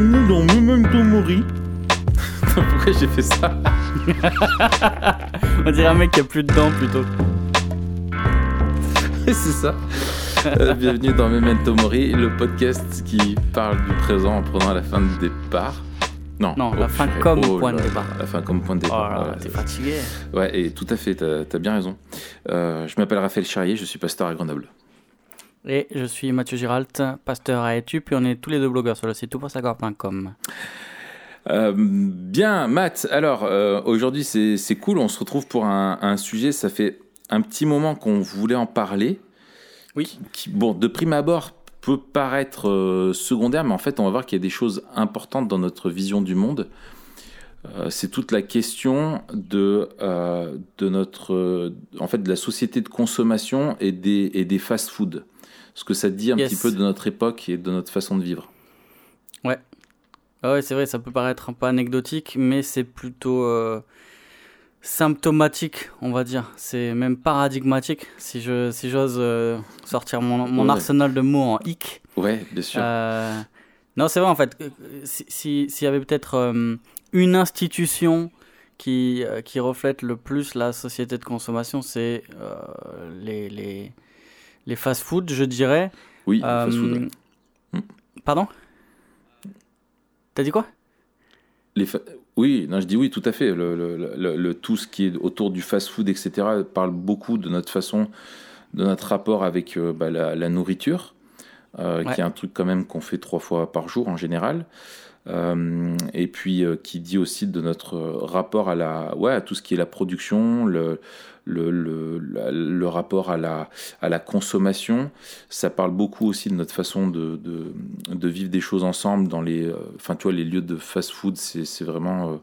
Pourquoi j'ai fait ça On dirait un mec qui a plus de dents plutôt. C'est ça. Euh, bienvenue dans Memento Mori, le podcast qui parle du présent en prenant la fin de départ. Non, Non, oh, la fin purée. comme Oh point de départ. La fin comme point de Oh départ. voilà, t'es fatigué. Ouais, et tout à fait, t'as as bien raison. Euh, je m'appelle Raphaël Charrier, je suis pasteur à Grenoble. Et je suis Mathieu Giralt, pasteur à Etup, et on est tous les deux blogueurs sur le site toutpoursavoir.com. Euh, bien, Matt, alors euh, aujourd'hui c'est cool, on se retrouve pour un, un sujet, ça fait un petit moment qu'on voulait en parler. Oui. Qui, bon, de prime abord peut paraître euh, secondaire, mais en fait on va voir qu'il y a des choses importantes dans notre vision du monde. C'est toute la question de, de notre, en fait, de la société de consommation et des, et des fast-food. Ce que ça dit un Yes. petit peu de notre époque et de notre façon de vivre. Ah ouais, c'est vrai, ça peut paraître un peu anecdotique, mais c'est plutôt euh, symptomatique, on va dire. C'est même paradigmatique, si je si j'ose euh, sortir mon, mon Ouais. arsenal de mots en hic. Ouais, bien sûr. Euh, non, c'est vrai en fait. si- si- S'il y avait peut-être une institution qui, qui reflète le plus la société de consommation, c'est les, les, les fast-food, je dirais. oui, Euh, fast-food. ouais. Hmm. Pardon T'as dit quoi? Les fa- Oui, non, je dis oui, tout à fait. Le, le- le- le- tout ce qui est autour du fast-food, etc., parle beaucoup de notre façon, de notre rapport avec euh, bah, la, la nourriture, euh, Ouais. qui est un truc quand même qu'on fait trois fois par jour en général. Euh, et puis euh, qui dit aussi de notre euh, rapport à la, ouais, à tout ce qui est la production, le, le, le, le rapport à la, à la consommation. Ça parle beaucoup aussi de notre façon de, de, de vivre des choses ensemble dans les, euh, enfin tu vois, les lieux de fast-food, c'est c'est vraiment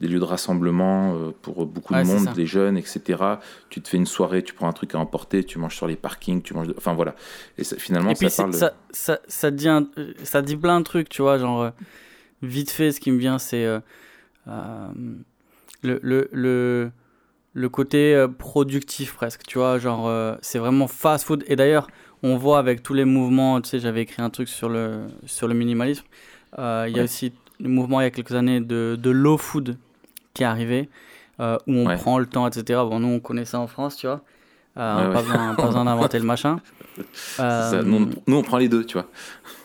des lieux de rassemblement pour beaucoup Ouais, de monde, des jeunes, etc. Tu te fais une soirée, tu prends un truc à emporter, tu manges sur les parkings, tu manges, de- enfin voilà. Et ça, finalement, Et puis ça parle. ça, ça, ça, dit un- ça dit plein de trucs, tu vois, genre vite fait, ce qui me vient, c'est euh, euh, le, le, le, le côté euh, productif presque, tu vois, genre euh, c'est vraiment fast food. Et d'ailleurs, on voit avec tous les mouvements, tu sais, j'avais écrit un truc sur le, sur le minimalisme. Il y a aussi le mouvement il y a quelques années de, de low food qui est arrivé, où on Ouais. prend le temps, etc. Bon, nous, on connaît ça en France, tu vois. Ouais, pas, besoin, pas besoin d'inventer le machin. Ça. Nous, on- nous, on prend les deux, tu vois.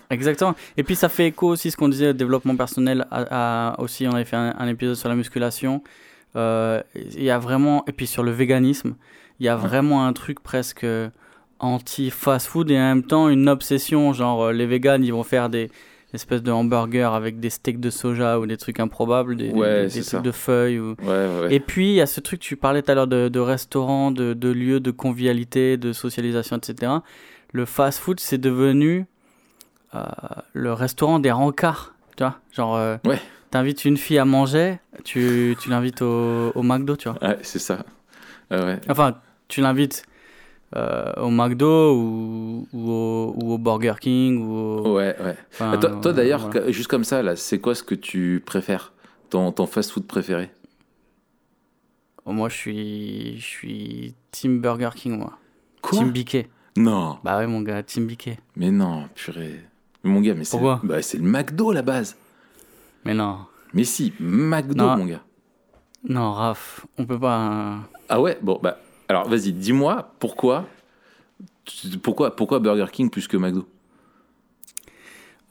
Exactement. Et puis ça fait écho aussi ce qu'on disait, développement personnel. À, à- aussi, on avait fait un, un épisode sur la musculation. Euh, Il y a vraiment, et puis sur le véganisme, il y a vraiment un truc presque anti-fast-food et en même temps une obsession. Genre, euh, les véganes, ils vont faire des espèces de hamburgers avec des steaks de soja ou des trucs improbables, des, Ouais, des- des c'est trucs de feuilles. Ou... Ouais, ouais, ouais. Et puis, il y a ce truc, tu parlais tout à l'heure de, de restaurants, de, de lieux de convivialité, de socialisation, etc. Le fast-food, c'est devenu le restaurant des rencarts. Tu vois Genre, euh, Ouais. t'invites une fille à manger, tu, tu l'invites au, au McDo, tu vois. Ouais, c'est ça. Ouais. Enfin, tu l'invites euh, au McDo ou, ou, au, ou au Burger King ou au- Ouais, ouais. enfin, toi, toi, d'ailleurs, voilà. juste comme ça, là, c'est quoi ce que tu préfères? Ton, ton fast-food préféré? Moi, je suis, je suis Team Burger King, moi. Quoi? Team BK. Non, Bah ouais, mon gars, Team BK. mais non, purée. Mais mon gars, mais c'est Pourquoi bah, c'est le McDo, la base. Mais non. Mais si, McDo, Non. mon gars. Non, Raph, on peut pas. hein. Ah ouais Bon, bah, alors, vas-y, dis-moi pourquoi, pourquoi, pourquoi Burger King plus que McDo?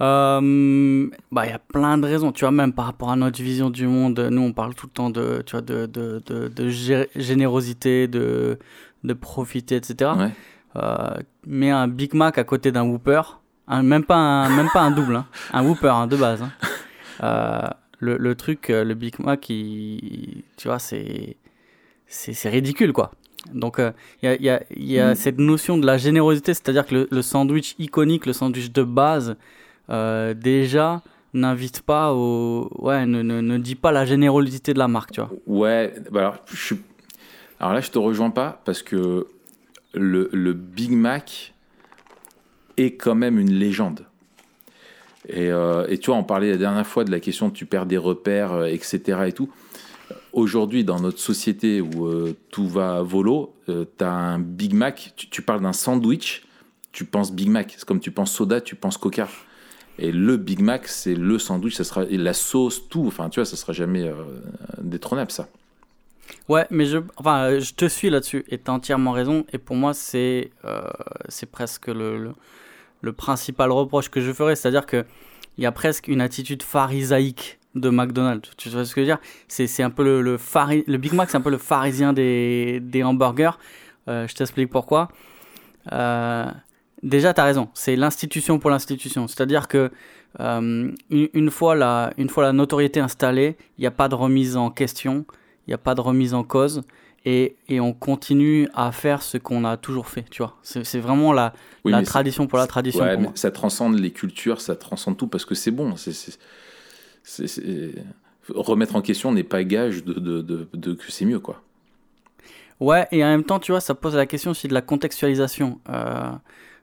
Euh, bah, il y a plein de raisons. Tu vois, même par rapport à notre vision du monde, nous, on parle tout le temps de, tu vois, de, de, de, de gé- générosité, de, de profiter, etc. Ouais. Euh, mets un Big Mac à côté d'un Whooper, un, même, pas un, même pas un double, hein, un Whooper hein, de base. hein. Euh, le, le truc, euh, le Big Mac, il, tu vois, c'est c'est c'est ridicule, quoi. Donc, euh, il y a, y a, y a Mm. cette notion de la générosité, c'est-à-dire que le, le sandwich iconique, le sandwich de base, euh, déjà, n'invite pas au. Ouais, ne, ne, ne dit pas la générosité de la marque, tu vois. Ouais, bah alors, je suis... alors là, je te rejoins pas parce que le, le Big Mac est quand même une légende. Et, euh, et tu vois, on parlait la dernière fois de la question de tu perds des repères, euh, etc. et tout. Aujourd'hui, dans notre société où euh, tout va à volo, tu as un Big Mac, tu, parles d'un sandwich, tu penses Big Mac. C'est comme tu penses soda, tu penses Coca. Et le Big Mac, c'est le sandwich, ça sera la sauce, tout. Enfin, tu vois, ça sera jamais détrônable, ça. Ouais, mais je, enfin, je te suis là-dessus et tu as entièrement raison. Et pour moi, c'est c'est presque le, le principal reproche que je ferais. C'est-à-dire qu'il y a presque une attitude pharisaïque de McDonald's. Tu vois ce que je veux dire? C'est un peu le, le, phari- le Big Mac, c'est un peu le pharisien des, des hamburgers. Euh, je t'explique pourquoi. Euh, déjà, tu as raison. C'est l'institution pour l'institution. C'est-à-dire que euh, une fois la, une fois la notoriété installée, il n'y a pas de remise en question, il n'y a pas de remise en cause. Et, et on continue à faire ce qu'on a toujours fait, tu vois. C'est vraiment la, Oui, tradition pour la tradition. Ouais, pour mais moi. ça transcende les cultures, ça transcende tout parce que c'est bon. C'est, Remettre en question n'est pas gage de, de, de- de- que c'est mieux, quoi. Ouais, et en même temps, tu vois, ça pose la question aussi de la contextualisation. Euh,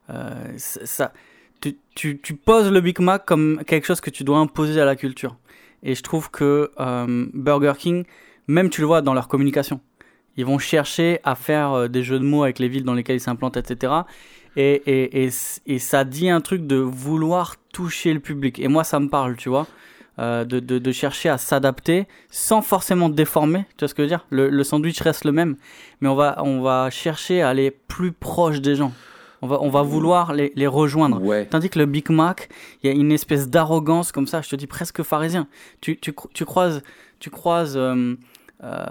euh, ça, tu, tu, tu poses le Big Mac comme quelque chose que tu dois imposer à la culture. Et je trouve que euh, Burger King, même tu le vois dans leur communication, ils vont chercher à faire euh, des jeux de mots avec les villes dans lesquelles ils s'implantent, etc. Et, et, et, ça dit un truc de vouloir toucher le public. Et moi, ça me parle, tu vois. Euh, de, de, de chercher à s'adapter sans forcément déformer, tu vois ce que je veux dire? Le, le sandwich reste le même, mais on va, on va chercher à aller plus proche des gens. On va, on va vouloir les, les rejoindre. Ouais. Tandis que le Big Mac, il y a une espèce d'arrogance comme ça, je te dis presque pharisien. Tu, tu, tu croises, tu croises euh, euh,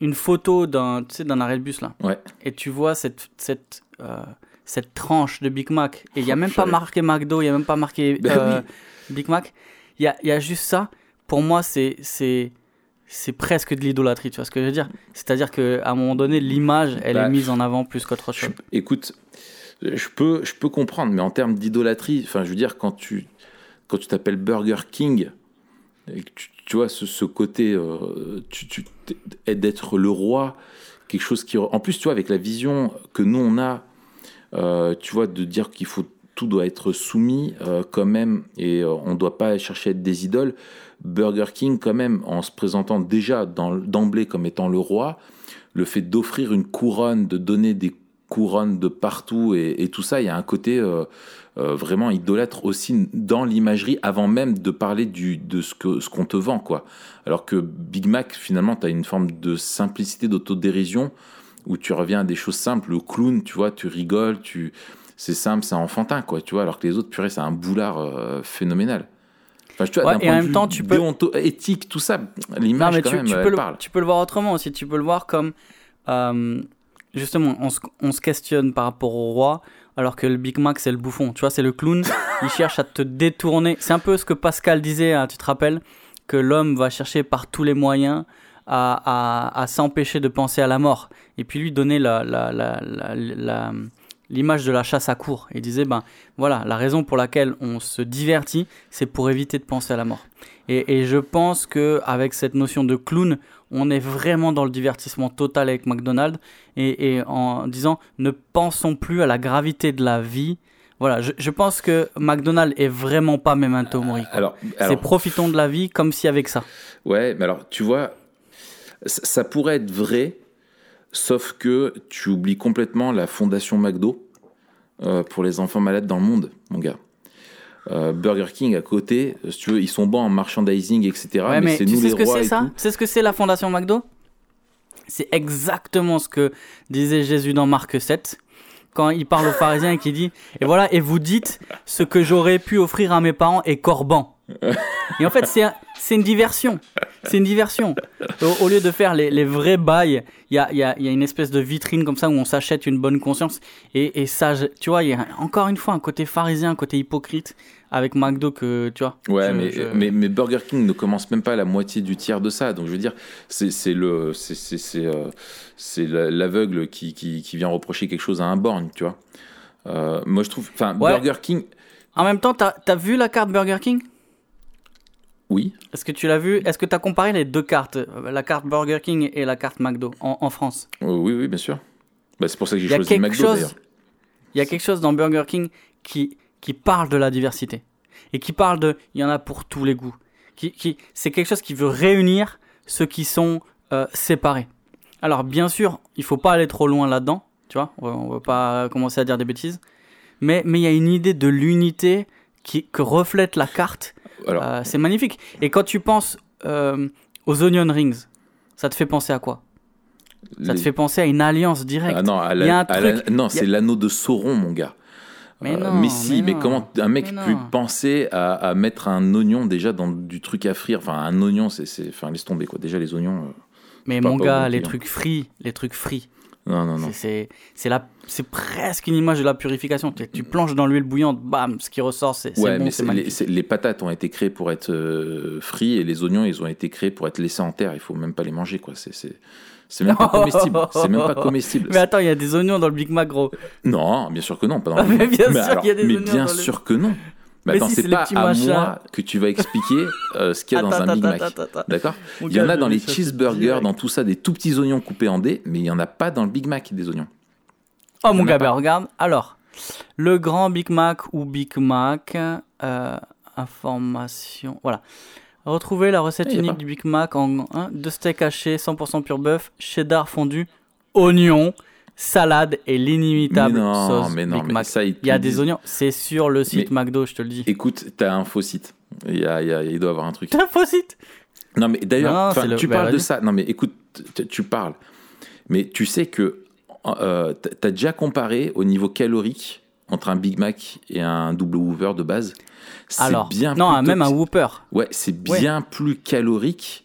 une photo d'un tu sais, d'un arrêt de bus là, Ouais. et tu vois cette, cette, euh, cette tranche de Big Mac, et il n'y a Oh, même pas marqué McDo, il n'y a même pas marqué Ben euh. Big Mac. Il y a, y a juste ça. Pour moi, c'est c'est c'est presque de l'idolâtrie, tu vois ce que je veux dire? C'est-à-dire qu'à un moment donné, l'image, elle Bah, est mise en avant plus qu'autre Je- chose. écoute, je peux, je peux comprendre, mais en termes d'idolâtrie, enfin, je veux dire, quand tu, quand tu t'appelles Burger King, que tu, vois, ce, côté, euh, tu, tu, d'être le roi, quelque chose qui, en plus, tu vois, avec la vision que nous on a, euh, tu vois, de dire qu'il faut tout doit être soumis euh, quand même et on ne doit pas chercher à être des idoles. Burger King quand même en se présentant déjà d'emblée comme étant le roi, le fait d'offrir une couronne, de donner des couronnes de partout et, tout ça, il y a un côté euh, vraiment idolâtre aussi dans l'imagerie avant même de parler du, de ce que ce qu'on te vend quoi. Alors que Big Mac finalement tu as une forme de simplicité d'autodérision où tu reviens à des choses simples, le clown, tu vois, tu rigoles, tu c'est simple, c'est enfantin quoi, tu vois, alors que les autres purée, c'est un boulard euh, phénoménal. Enfin, tu vois, Ouais, et en même temps, tu peux- éthique, tout ça, l'image tu, même, tu peux le, parle. tu peux le voir autrement aussi. Tu peux le voir comme. euh, justement, on se, on se questionne par rapport au roi, alors que le Big Mac, c'est le bouffon. Tu vois, c'est le clown. il cherche à te détourner. C'est un peu ce que Pascal disait, hein, tu te rappelles Que l'homme va chercher par tous les moyens à, s'empêcher de penser à la mort. Et puis lui donner la- l'image de la chasse à court. Il disait, ben voilà, la raison pour laquelle on se divertit, c'est pour éviter de penser à la mort. Et, et je pense que avec cette notion de clown, on est vraiment dans le divertissement total avec McDonald's et, et en disant ne pensons plus à la gravité de la vie. Voilà, je, je pense que McDonald's est vraiment pas Memento Mori. quoi. Alors, C'est alors profitons de la vie comme si avec ça. Ouais, mais alors, tu vois, ça, ça pourrait être vrai, sauf que tu oublies complètement la fondation McDo euh, pour les enfants malades dans le monde, mon gars. Euh, Burger King à côté, si tu veux, ils sont bons en merchandising, etc. Ouais, mais, mais c'est tu nous sais les ce que rois c'est et ça tout. Tu sais ce que c'est la fondation McDo? C'est exactement ce que disait Jésus dans Marc 7 quand il parle aux pharisiens et qui dit et voilà et vous dites ce que j'aurais pu offrir à mes parents est corban. Et en fait c'est un- une diversion. C'est une diversion. Au, au lieu de faire les, les vrais bails, il y a, y, a, y a une espèce de vitrine comme ça où on s'achète une bonne conscience. Et, et ça, tu vois, il y a encore une fois un côté pharisien, un côté hypocrite avec McDo que, tu vois. Ouais, je- mais, je- mais, mais Burger King ne commence même pas à la moitié du tiers de ça. Donc je veux dire, c'est le c'est euh, l'aveugle qui, qui qui vient reprocher quelque chose à un borgne, tu vois. Euh, moi je trouve, enfin Ouais. Burger King, En même temps, t'as as vu la carte Burger King? Oui. Est-ce que tu l'as vu? Est-ce que tu as comparé les deux cartes, la carte Burger King et la carte McDo en, en France? Euh, oui, oui, bien sûr. Bah, c'est pour ça que j'ai Il y a choisi quelque McDo chose, il y a quelque chose dans Burger King qui qui parle de la diversité et qui parle de, il y en a pour tous les goûts. Qui, qui c'est quelque chose qui veut réunir ceux qui sont euh, séparés. Alors bien sûr, il faut pas aller trop loin là-dedans, tu vois. On va, pas commencer à dire des bêtises, mais mais il y a une idée de l'unité qui, que reflète la carte, euh, c'est magnifique. Et quand tu penses euh, aux onion rings, ça te fait penser à quoi? Ça te fait penser à une alliance directe. Ah non, à la- à la- a- c'est l'anneau de Sauron, mon gars. Mais Euh, si, mais comment un mec peut penser à, à mettre un oignon déjà dans du truc à frire? Enfin, un oignon, c'est, enfin, laisse tomber quoi. Déjà les oignons. euh, Mais mon gars, les trucs frits, les trucs frits, Non, non, non. c'est- presque une image de la purification. Tu, tu plonges dans l'huile bouillante, bam, ce qui ressort, c'est Ouais, bon, mais les, les patates ont été créées pour être euh, frits et les oignons, ils ont été créés pour être laissés en terre. Il faut même pas les manger, quoi. C'est, c'est, même pas comestible. C'est même pas comestible. Mais attends, il y a des oignons dans le Big Mac, gros. Non, bien sûr que non. Pas dans le- mais bien sûr alors, qu'il y a des mais oignons bien dans le- sûr que non. Mais Mais attends, si, c'est pas à moi que tu vas expliquer euh, ce qu'il y a dans un Big Mac. D'accord Il y en a dans les cheeseburgers, dans tout ça, des tout petits oignons coupés en dés, mais il y en a pas dans le Big Mac des oignons. Oh mon gars, ben regarde. Alors, le grand Big Mac ou Big Mac, euh, information. Voilà. Retrouvez la recette Eh, y a unique du Big Mac en hein, deux steaks hachés, 100% pur bœuf, cheddar fondu, oignon, salade et l'inimitable sauce mais non, Big mais Mac. ça, Il y a des oignons. C'est sur le site McDo, je te le dis. Écoute, t'as un faux site. Il, y a- il y a- il doit y avoir un truc. T'as un faux site Non, mais d'ailleurs, le- tu bah, parles de ça. Non, mais écoute, tu- parles. Mais tu sais que euh, t'as déjà comparé au niveau calorique entre un Big Mac et un double Whopper de base? C'est Alors, bien non, même un Whopper. Ouais, c'est bien plus calorique.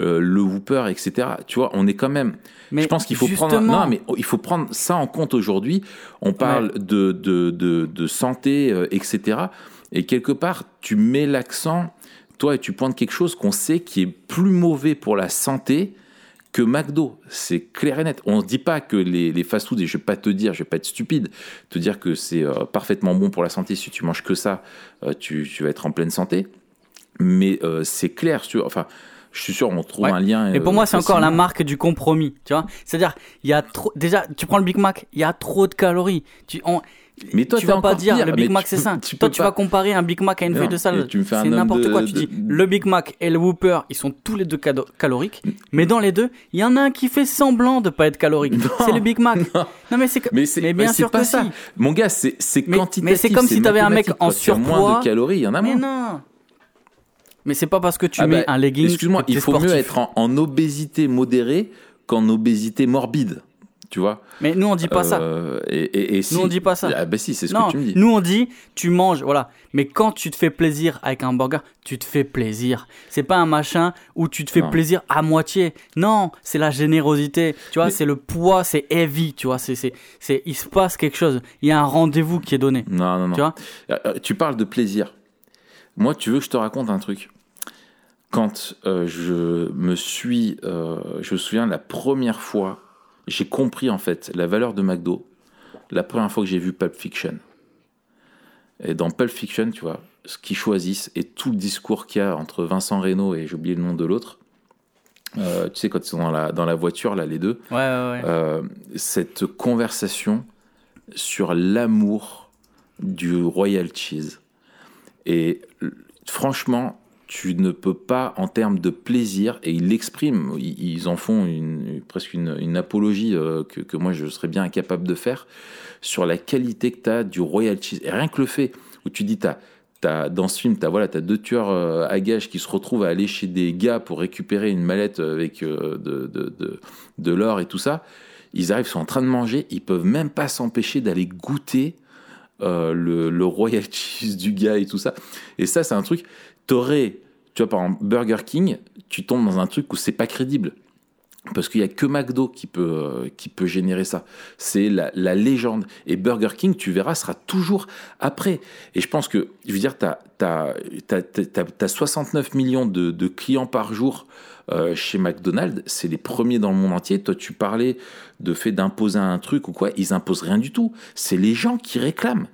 Euh, le Whopper, etc. Tu vois, on est quand même. Mais je pense qu'il faut prendre. Non, mais il faut prendre ça en compte aujourd'hui. On parle de, de, de, de santé, euh, etc. Et quelque part, tu mets l'accent, toi, et tu pointes quelque chose qu'on sait qui est plus mauvais pour la santé que McDo. C'est clair et net. On ne dit pas que les, les fast-foods, et je vais pas te dire, je vais pas être stupide, te dire que c'est euh, parfaitement bon pour la santé. Si tu manges que ça, euh, tu, tu vas être en pleine santé. Mais euh, c'est clair, sur, enfin, je suis sûr, on trouve Ouais. un lien. Mais pour euh, moi, c'est encore la marque du compromis, tu vois. C'est-à-dire, il y a trop. Déjà, tu prends le Big Mac, il y a trop de calories. Tu, on- Mais toi, tu vas pas dire pire. le Big Mais Mac tu c'est ça. tu Toi, tu pas- vas comparer un Big Mac à une Non, feuille de salade. tu me fais un C'est n'importe de- quoi. Tu de- dis le Big Mac et le Whopper, ils sont tous les deux caloriques. Mais dans les deux, il y en a un qui fait semblant de pas être calorique. C'est le Big Mac. Non. Non, mais c'est Mais c'est Mais bien mais sûr pas que ça. si. Mon gars, c'est c'est Mais- quantitatif. mais c'est comme si t'avais un mec en surpoids. de calories, il y en a Mais moins. non. Mais c'est pas parce que tu Ah mets bah, un legging. Excuse-moi, il faut mieux être en, en obésité modérée qu'en obésité morbide. Tu vois Mais nous, on dit pas ça. Euh, Et, et, et si- Nous, on dit pas ça. Ah bah si, c'est ce non, que tu me dis. nous on dit, tu manges, voilà. Mais quand tu te fais plaisir avec un burger, tu te fais plaisir. C'est pas un machin où tu te fais Non. plaisir à moitié. Non, c'est la générosité. Tu vois, Mais- c'est le poids, c'est heavy. Tu vois, c'est, c'est, c'est, il se passe quelque chose. Il y a un rendez-vous qui est donné. Non, non, non. Tu vois Euh, euh, tu parles de plaisir. Moi, tu veux que je te raconte un truc? Quand euh, je me suis, euh, je me souviens la première fois, j'ai compris en fait la valeur de McDo. La première fois que j'ai vu Pulp Fiction. Et dans Pulp Fiction, tu vois, ce qu'ils choisissent et tout le discours qu'il y a entre Vincent Reno et j'ai oublié le nom de l'autre. Euh, tu sais quand ils sont dans la, dans la voiture là, les deux Ouais, ouais, ouais. euh, cette conversation sur l'amour du Royal Cheese. Et franchement, tu ne peux pas, en termes de plaisir, et ils l'expriment, ils, en font une, presque une, apologie euh, que, moi je serais bien incapable de faire, sur la qualité que tu as du Royal Cheese. Et rien que le fait où tu dis, t'as T'as, dans ce film, tu as, voilà, deux tueurs euh, à gages qui se retrouvent à aller chez des gars pour récupérer une mallette avec euh, de, de, de, de l'or et tout ça. Ils arrivent, sont en train de manger, ils peuvent même pas s'empêcher d'aller goûter euh, le, le Royal Cheese du gars et tout ça. Et ça, c'est un truc, t'aurais, tu vois, par exemple, Burger King, tu tombes dans un truc où c'est pas crédible. Parce qu'il y a que McDo qui peut, euh, qui peut générer ça. C'est la, la légende. Et Burger King, tu verras, sera toujours après. Et je pense que, je veux dire, tu as, 69 millions de clients par jour euh, chez McDonald's. C'est les premiers dans le monde entier. Toi, tu parlais de fait d'imposer un truc ou quoi. Ils imposent rien du tout. C'est les gens qui réclament.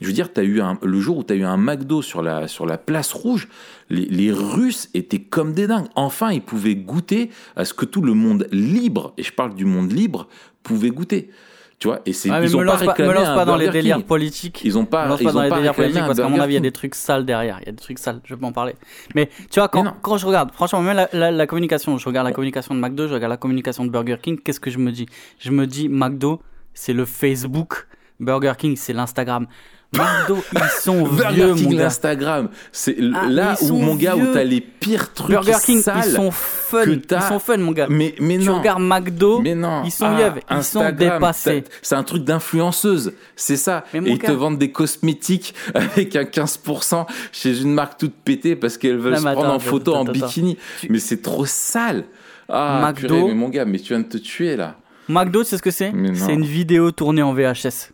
Je veux dire, as eu un, le jour où tu as eu un McDo sur la, sur la place rouge, les, les, Russes étaient comme des dingues. Enfin, ils pouvaient goûter à ce que tout le monde libre, et je parle du monde libre, pouvait goûter. Tu vois, et c'est mais ils ont me pas lance pas, réclamé me lance pas dans les délires King. politiques. Ils ont Me pas, lance ils pas dans les délires politiques parce qu'à mon avis, il y a des trucs sales derrière. Il y a des trucs sales, je peux en parler. Mais tu vois, quand, je regarde, franchement, même la, la- la communication, je regarde la communication de McDo, je regarde la communication de Burger King, qu'est-ce que je me dis? Je me dis, McDo, c'est le Facebook Burger King, c'est l'Instagram. McDo, ils sont Burger vieux, King, mon gars. l'Instagram, c'est Ah, là où sont mon gars où vieux. t'as les pires trucs Burger King, sales. ils sont fun. Ils sont fun, mon gars. Mais mais tu non. regardes McDo, Mais non, ils sont Ah, vieux, ils sont Instagram, dépassés. t'as- C'est un truc d'influenceuse, c'est ça. Et ils te gars- vendent des cosmétiques avec un 15% chez une marque toute pétée parce qu'elles veulent Non, se prendre en photo attends, en bikini. Tu- Mais c'est trop sale. Ah, McDo- purée, mais mon gars, mais tu viens de te tuer là. McDo, c'est ce que c'est? C'est une vidéo tournée en VHS.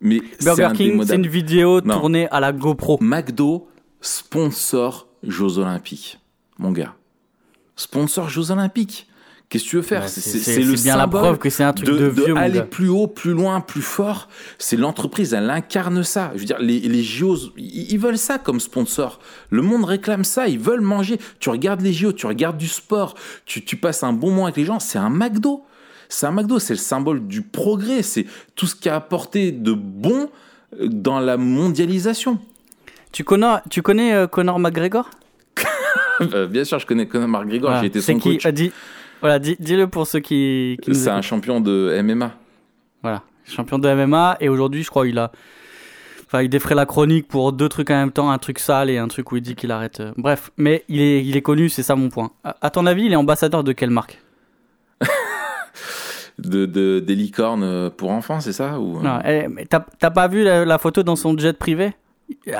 Mais Burger King, c'est une vidéo Non. tournée à la GoPro. McDo sponsor Jeux Olympiques, mon gars. Sponsor Jeux Olympiques. Qu'est-ce que tu veux faire? Ouais, C'est- le bien la preuve que c'est un truc de, de, de vieux, mon aller plus haut, plus loin, plus fort. C'est l'entreprise, elle incarne ça. Je veux dire, les, les JO, ils, ils veulent ça comme sponsor. Le monde réclame ça, ils veulent manger. Tu regardes les JO, tu regardes du sport, tu, tu passes un bon moment avec les gens, c'est un McDo. C'est un McDo, c'est le symbole du progrès, c'est tout ce qui a apporté de bon euh, dans la mondialisation. Tu connais, tu connais euh, Conor McGregor? Euh, bien sûr, je connais Conor McGregor, Voilà. j'ai été son qui? coach. euh, dis, Voilà, dis- dis-le pour ceux qui, C'est un champion de MMA. Voilà, champion de MMA et aujourd'hui, je crois, il a, enfin, il défrait la chronique pour deux trucs en même temps, un truc sale et un truc où il dit qu'il arrête. Bref, mais il est, il est connu, c'est ça mon point. À, à ton avis, il est ambassadeur de quelle marque? De, de- des licornes euh, pour enfants, c'est ça ou... Non, eh, t'as pas vu la, la photo dans son jet privé?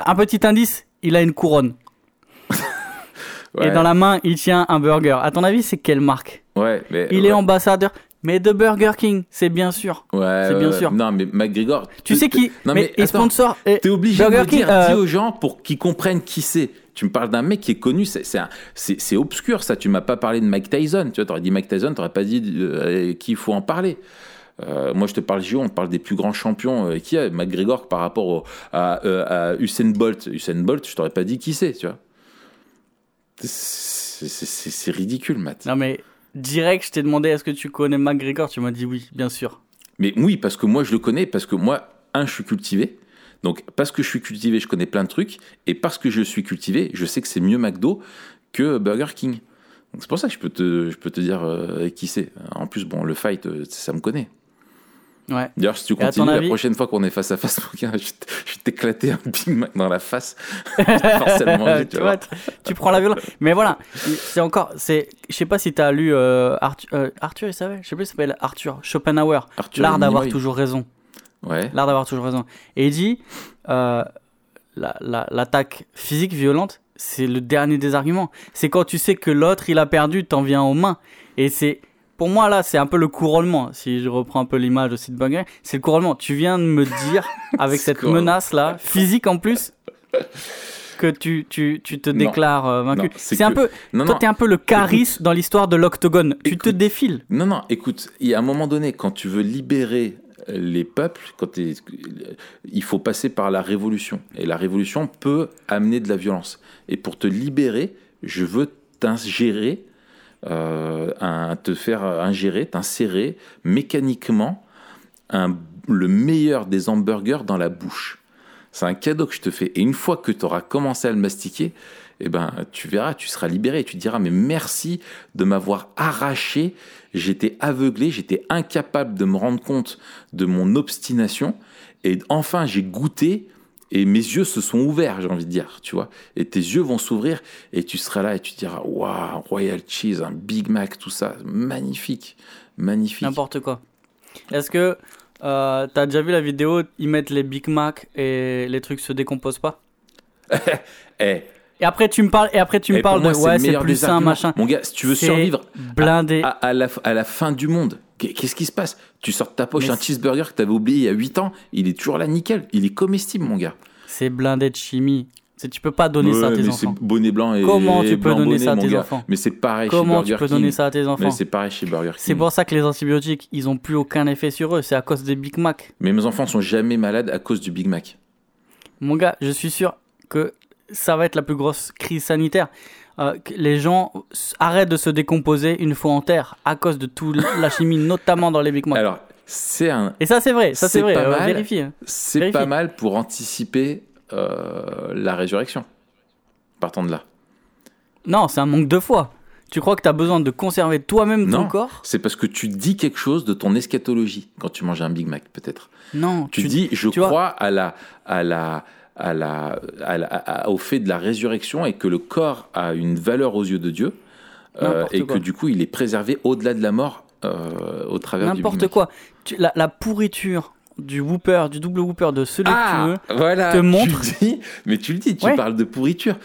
Un petit indice, il a une couronne Ouais, et dans la main, il tient un burger. À ton avis, c'est quelle marque? Ouais, mais, Il ouais. est ambassadeur, mais de Burger King, c'est bien sûr. Ouais, c'est bien sûr. Non, mais McGregor. Tu sais qui Non, mais, attends. sponsor. T'es obligé Burger de King, dire, euh, dis aux gens pour qu'ils comprennent qui c'est. Tu me parles d'un mec qui est connu, c'est obscur ça. Tu m'as pas parlé de Mike Tyson. Tu vois, t'aurais dit Mike Tyson, t'aurais pas dit euh, qu'il faut en parler. Euh, moi, je te parle JO, on parle des plus grands champions. Euh, qui a McGregor par rapport au- à, euh, à Usain Bolt Usain Bolt, je t'aurais pas dit qui c'est, tu vois. C'est ridicule, Matt. Non mais direct, je t'ai demandé est-ce que tu connais McGregor, tu m'as dit oui, bien sûr. Mais oui, parce que moi je le connais, parce que moi, un, je suis cultivé. Donc, parce que je suis cultivé, je connais plein de trucs. Et parce que je suis cultivé, je sais que c'est mieux McDo que Burger King. Donc, c'est pour ça que je peux te, je peux te dire euh, qui c'est. En plus, bon, le fight, euh, ça me connaît. Ouais. D'ailleurs, si tu continues, la avis prochaine fois qu'on est face à face, gars, je vais t'éclater un Big Mac dans la face. Forcément, tu tu, vois, tu, tu prends la violence. Mais voilà, c'est encore, c'est, je sais pas si t'as lu euh, Arthur, euh, Arthur, il savait, je sais plus, il s'appelle Arthur Schopenhauer, l'art d'avoir toujours raison, Ouais. l'art d'avoir toujours raison. Et il dit, euh, la- la- l'attaque physique violente, c'est le dernier des arguments. C'est quand tu sais que l'autre il a perdu, t'en viens aux mains. Et c'est, pour moi là, c'est un peu le couronnement. Si je reprends un peu l'image aussi de Burger, c'est le couronnement. Tu viens de me dire avec cette couronnement. menace là, physique en plus. Que tu, tu, tu te Non. déclares euh, vaincu. C'est un peu. Non, Toi, t'es un peu le charisme dans l'histoire de l'octogone. Tu te défiles. Non, non, écoute, il y a un moment donné, quand tu veux libérer les peuples, quand il faut passer par la révolution. Et la révolution peut amener de la violence. Et pour te libérer, je veux t'ingérer, euh, te faire ingérer, t'insérer mécaniquement le meilleur des hamburgers dans la bouche. C'est un cadeau que je te fais. Et une fois que tu auras commencé à le mastiquer, eh ben, tu verras, tu seras libéré. Tu diras, mais merci de m'avoir arraché. J'étais aveuglé, j'étais incapable de me rendre compte de mon obstination. Et enfin, j'ai goûté et mes yeux se sont ouverts, j'ai envie de dire, tu vois. Et tes yeux vont s'ouvrir et tu seras là et tu diras, waouh, Royal Cheese, un Big Mac, tout ça, magnifique, magnifique. N'importe quoi. Est-ce que euh, t'as déjà vu la vidéo Ils mettent les Big Mac et les trucs se décomposent pas? Eh, Et après, tu me parles, et après, tu me parles de ouais, c'est plus arguments. machin. Mon gars, si tu veux survivre blindé. à, à la, à la fin du monde, qu'est- qu'est-ce qui se passe? Tu sors de ta poche Mais un cheeseburger que tu avais oublié il y a 8 ans, il est toujours là nickel, il est comestible, mon gars. C'est blindé de chimie. Tu peux pas donner ça à tes enfants. bonnet blanc et Comment tu peux donner bonnet, ça à tes gars. enfants? Mais c'est pareil Comment chez tu Burger peux King. donner ça à tes enfants? c'est pareil chez Burger King. C'est pour ça que les antibiotiques, ils ont plus aucun effet sur eux. C'est à cause des Big Mac. Mais mes enfants sont jamais malades à cause du Big Mac. Mon gars, je suis sûr que ça va être la plus grosse crise sanitaire. Euh, les gens arrêtent de se décomposer une fois en terre à cause de toute la chimie, notamment dans les Big Mac. Alors, c'est un, Et ça, c'est vrai. Ça, c'est vrai. pas euh, mal. vérifie. hein. c'est pas mal pour anticiper euh, la résurrection. Partant de là. Non, c'est un manque de foi. Tu crois que tu as besoin de conserver toi-même ton corps? C'est parce que tu dis quelque chose de ton eschatologie quand tu manges un Big Mac, peut-être. Non. Tu, dis, je tu vois- crois à la, à la, à la, à la- à- au fait de la résurrection et que le corps a une valeur aux yeux de Dieu euh, et quoi. que du coup il est préservé au-delà de la mort euh, au travers N'importe quoi. Tu- la, la pourriture du Whooper, du double Whooper, de celui que tu Ah, veux. voilà. te montre- dis, mais tu le dis, tu Ouais. parles de pourriture.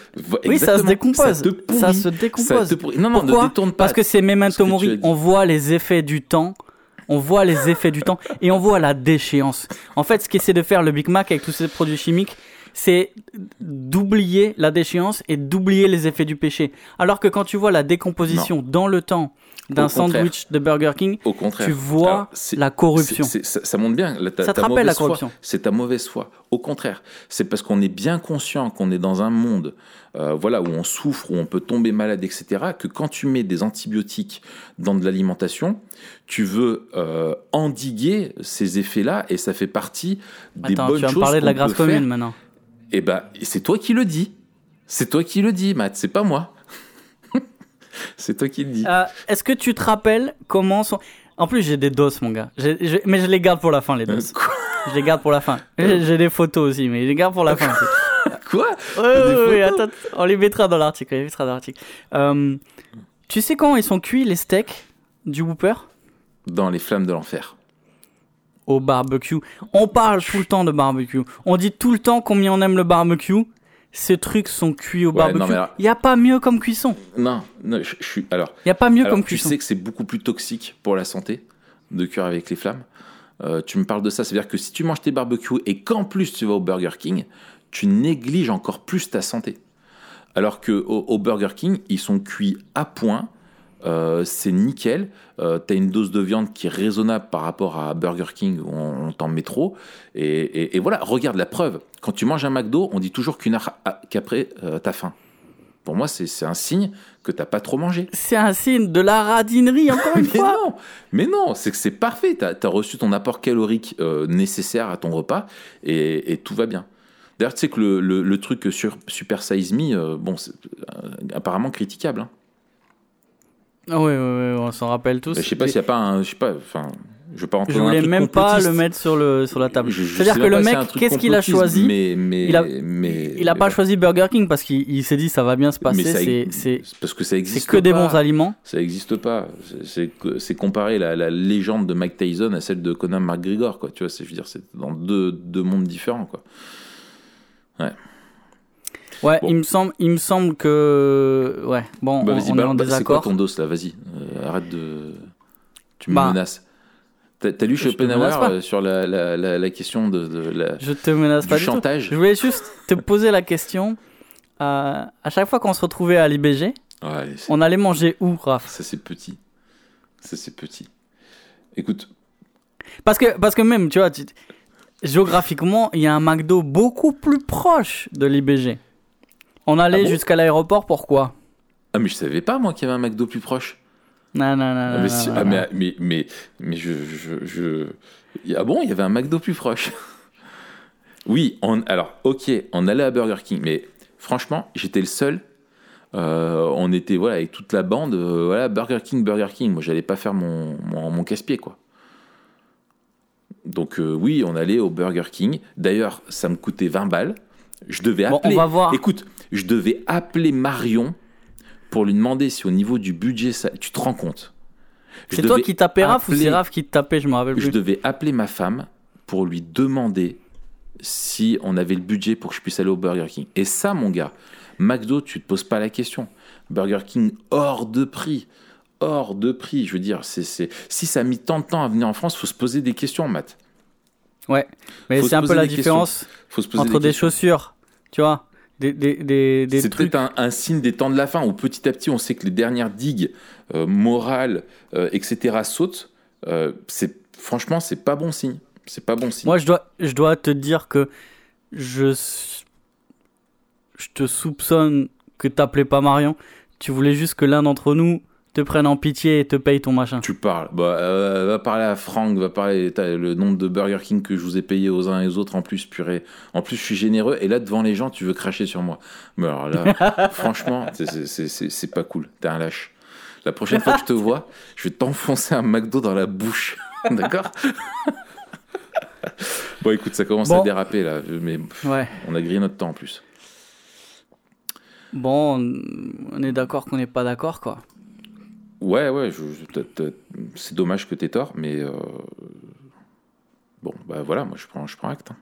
Oui, ça se décompose. Ça, te pourrit. Ça se décompose. pourrit. Non, non, Pourquoi ne détourne pas. Parce que c'est Memento Mori. On voit les effets du temps. On voit les effets du temps et on voit la déchéance. En fait, ce qu'essaie de faire le Big Mac avec tous ces produits chimiques, c'est d'oublier la déchéance et d'oublier les effets du péché. Alors que quand tu vois la décomposition dans le temps d'un sandwich de Burger King, Au contraire. tu vois Alors, la corruption. ça, ça montre bien. la- ta- Ça te ta rappelle la corruption. C'est ta mauvaise foi. Au contraire, c'est parce qu'on est bien conscient qu'on est dans un monde, euh, voilà, où on souffre, où on peut tomber malade, etc. Que quand tu mets des antibiotiques dans de l'alimentation, tu veux euh, endiguer ces effets-là, et ça fait partie des Attends, bonnes tu vas me choses parler de la grâce commune maintenant. Eh ben, c'est toi qui le dis. C'est toi qui le dis, Matt. C'est pas moi. c'est toi qui le dis. Euh, Est-ce que tu te rappelles comment sont. En plus, j'ai des doses, mon gars. Mais je les garde pour la fin, les doses. Quoi, Je les garde pour la fin. J'ai j'ai des photos aussi, mais je les garde pour la fin. Quoi attends, on les mettra dans l'article. on les mettra dans l'article. Euh, tu sais quand ils sont cuits, les steaks du Whooper Dans les flammes de l'enfer. Au barbecue. On parle tout le temps de barbecue. On dit tout le temps combien on aime le barbecue. Ces trucs sont cuits au Ouais, barbecue. Il n'y a pas mieux comme cuisson. Non, non, je, je suis. Alors, Il n'y a pas mieux alors, comme tu cuisson. sais que c'est beaucoup plus toxique pour la santé de cuire avec les flammes. Euh, tu me parles de ça, c'est-à-dire que si tu manges tes barbecues et qu'en plus tu vas au Burger King, tu négliges encore plus ta santé. Alors que au, au Burger King, ils sont cuits à point, euh, c'est nickel. Euh, T'as une dose de viande qui est raisonnable par rapport à Burger King où on, on t'en met trop. Et, et- et voilà, regarde la preuve. Quand tu manges un McDo, on dit toujours qu'une heure a- qu'après euh, t'as faim. Pour moi, c'est un signe que t'as pas trop mangé. C'est un signe de la radinerie, encore une Mais fois. non, mais non, c'est que c'est parfait. Tu as, reçu ton apport calorique nécessaire à ton repas et, et tout va bien. D'ailleurs, tu sais que le, le- le truc sur Super Size Me, bon, c'est apparemment critiquable. hein. Ah ouais, on s'en rappelle tous. Je sais pas s'il n'y a pas un. Je sais pas, enfin, je veux pas Je voulais même pas le mettre sur, le, sur la table. C'est-à-dire que le mec, qu'est-ce qu'il a choisi mais, mais, Il a- mais, Il a pas choisi Burger King parce qu'il il s'est dit ça va bien se passer. C'est parce que ça existe c'est que des pas. bons aliments. Ça n'existe pas. C'est- comparer la, la légende de Mike Tyson à celle de Conor McGregor, quoi. Tu vois, c'est je veux dire, c'est dans deux, deux mondes différents, quoi. Ouais, Bon. il me semble, il me semble que ouais. Bon, Bah, on, on bah, est en bah, c'est quoi désaccord. ton dos là? Vas-y, euh, arrête de. Tu me Bah, menaces. T'as lu Schopenhauer euh, sur la, la, la, la question de, de la, Je te menace du pas du tout. chantage? Je voulais juste te poser la question. euh, à chaque fois qu'on se retrouvait à l'IBG, Ouais, on allait manger où, Raph? Ça c'est petit. Ça c'est petit. Écoute, Parce que parce que même, tu vois, tu- géographiquement, il y a un McDo beaucoup plus proche de l'IBG. On allait Ah bon jusqu'à l'aéroport. Pourquoi? Ah mais je savais pas moi qu'il y avait un McDo plus proche. Non, non, non. Ah, mais, non, si- non, ah, non. mais, mais, mais, mais je, je, je- Ah bon, il y avait un McDo plus proche. oui, on, alors, ok, on allait à Burger King, mais franchement, j'étais le seul. Euh, on était voilà, avec toute la bande, euh, voilà, Burger King, Burger King. Moi, j'allais pas faire mon, mon, mon casse-pied, quoi. Donc, euh, oui, on allait au Burger King. D'ailleurs, ça me coûtait 20 balles. Je devais Bon, appeler. on va voir. Écoute, je devais appeler Marion pour lui demander si au niveau du budget, ça... tu te rends compte? Je C'est toi qui tapais Raph ou c'est Raph qui te tapait Je me rappelle Je plus. devais appeler ma femme pour lui demander si on avait le budget pour que je puisse aller au Burger King. Et ça, mon gars, McDo, tu te poses pas la question. Burger King hors de prix. Hors de prix, je veux dire, c'est, si ça a mis tant de temps à venir en France, faut se poser des questions, Matt. Ouais, mais c'est un peu la différence entre des chaussures, tu vois, des, des, des, des C'est trucs. peut-être un, un signe des temps de la fin où petit à petit on sait que les dernières digues euh, morales, euh, etc. sautent. Euh, c'est franchement c'est pas bon signe. C'est pas bon signe. Moi, je dois, je dois te dire que je, je te soupçonne que t'appelais pas Marion. Tu voulais juste que l'un d'entre nous te prenne en pitié et te paye ton machin. Tu parles. Bah, euh, va parler à Franck, va parler le nombre de Burger King que je vous ai payé aux uns et aux autres en plus, purée. En plus, je suis généreux et là devant les gens, tu veux cracher sur moi. Mais alors là, franchement, c'est- pas cool. T'es un lâche. La prochaine fois que je te vois, je vais t'enfoncer un McDo dans la bouche. D'accord? Bon, écoute, ça commence à déraper là, mais Ouais. on a grillé notre temps en plus. Bon, on est d'accord qu'on n'est pas d'accord, quoi. Ouais, ouais, c'est dommage que t'aies tort, mais euh, bon, bah voilà, moi je prends, je prends acte. hein.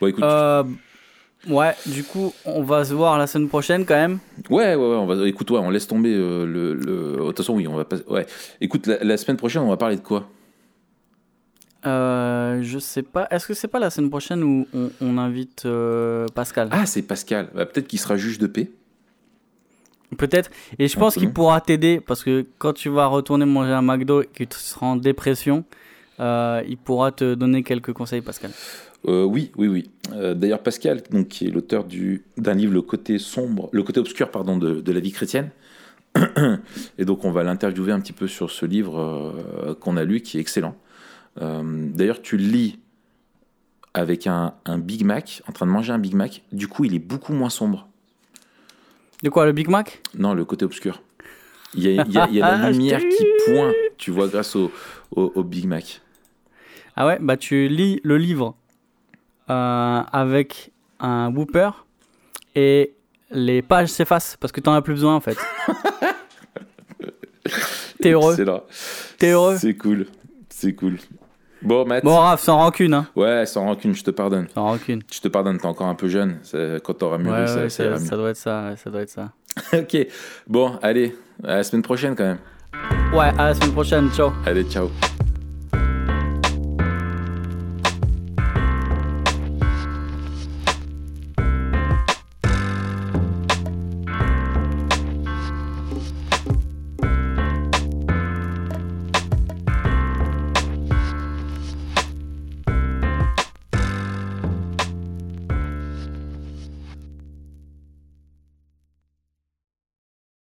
Bon, écoute, Euh, ouais, du coup, on va se voir la semaine prochaine quand même. ouais, ouais, ouais, on va, écoute, ouais, on laisse tomber euh, le, le. De toute façon, oui, on va pas. Ouais, écoute, la, la semaine prochaine, on va parler de quoi? Euh, je sais pas. Est-ce que c'est pas la semaine prochaine où on, on invite euh, Pascal? Ah, c'est Pascal. Bah, Peut-être qu'il sera juge de paix. Peut-être. Et je pense qu'il pourra t'aider parce que quand tu vas retourner manger un McDo et que tu seras en dépression, euh, il pourra te donner quelques conseils, Pascal. Euh, oui, oui, oui. Euh, D'ailleurs, Pascal, donc, qui est l'auteur du- d'un livre, Le côté sombre, le côté obscur, pardon, de, de la vie chrétienne. Et donc, on va l'interviewer un petit peu sur ce livre qu'on a lu, qui est excellent. D'ailleurs, tu le lis avec un, un Big Mac, en train de manger un Big Mac. Du coup, il est beaucoup moins sombre. De quoi, le Big Mac? Non, le côté obscur. Il y a, il y a- il y a la t'ai lumière qui pointe, tu vois, grâce au, au, au Big Mac. Ah ouais, bah tu lis le livre euh, avec un whooper et les pages s'effacent parce que t'en as plus besoin en fait. T'es heureux. T'es heureux C'est cool. C'est cool. Bon, Matt. Bon, Raph, sans rancune, hein. Ouais, sans rancune, je te pardonne. Sans rancune. Je te pardonne, t'es encore un peu jeune. Quand t'auras mûri, Ouais, ça, ouais, ça ça, ira ça doit être ça, ouais, ça doit être ça. ok. Bon, allez, à la semaine prochaine quand même. Ouais, à la semaine prochaine, ciao. Allez, ciao.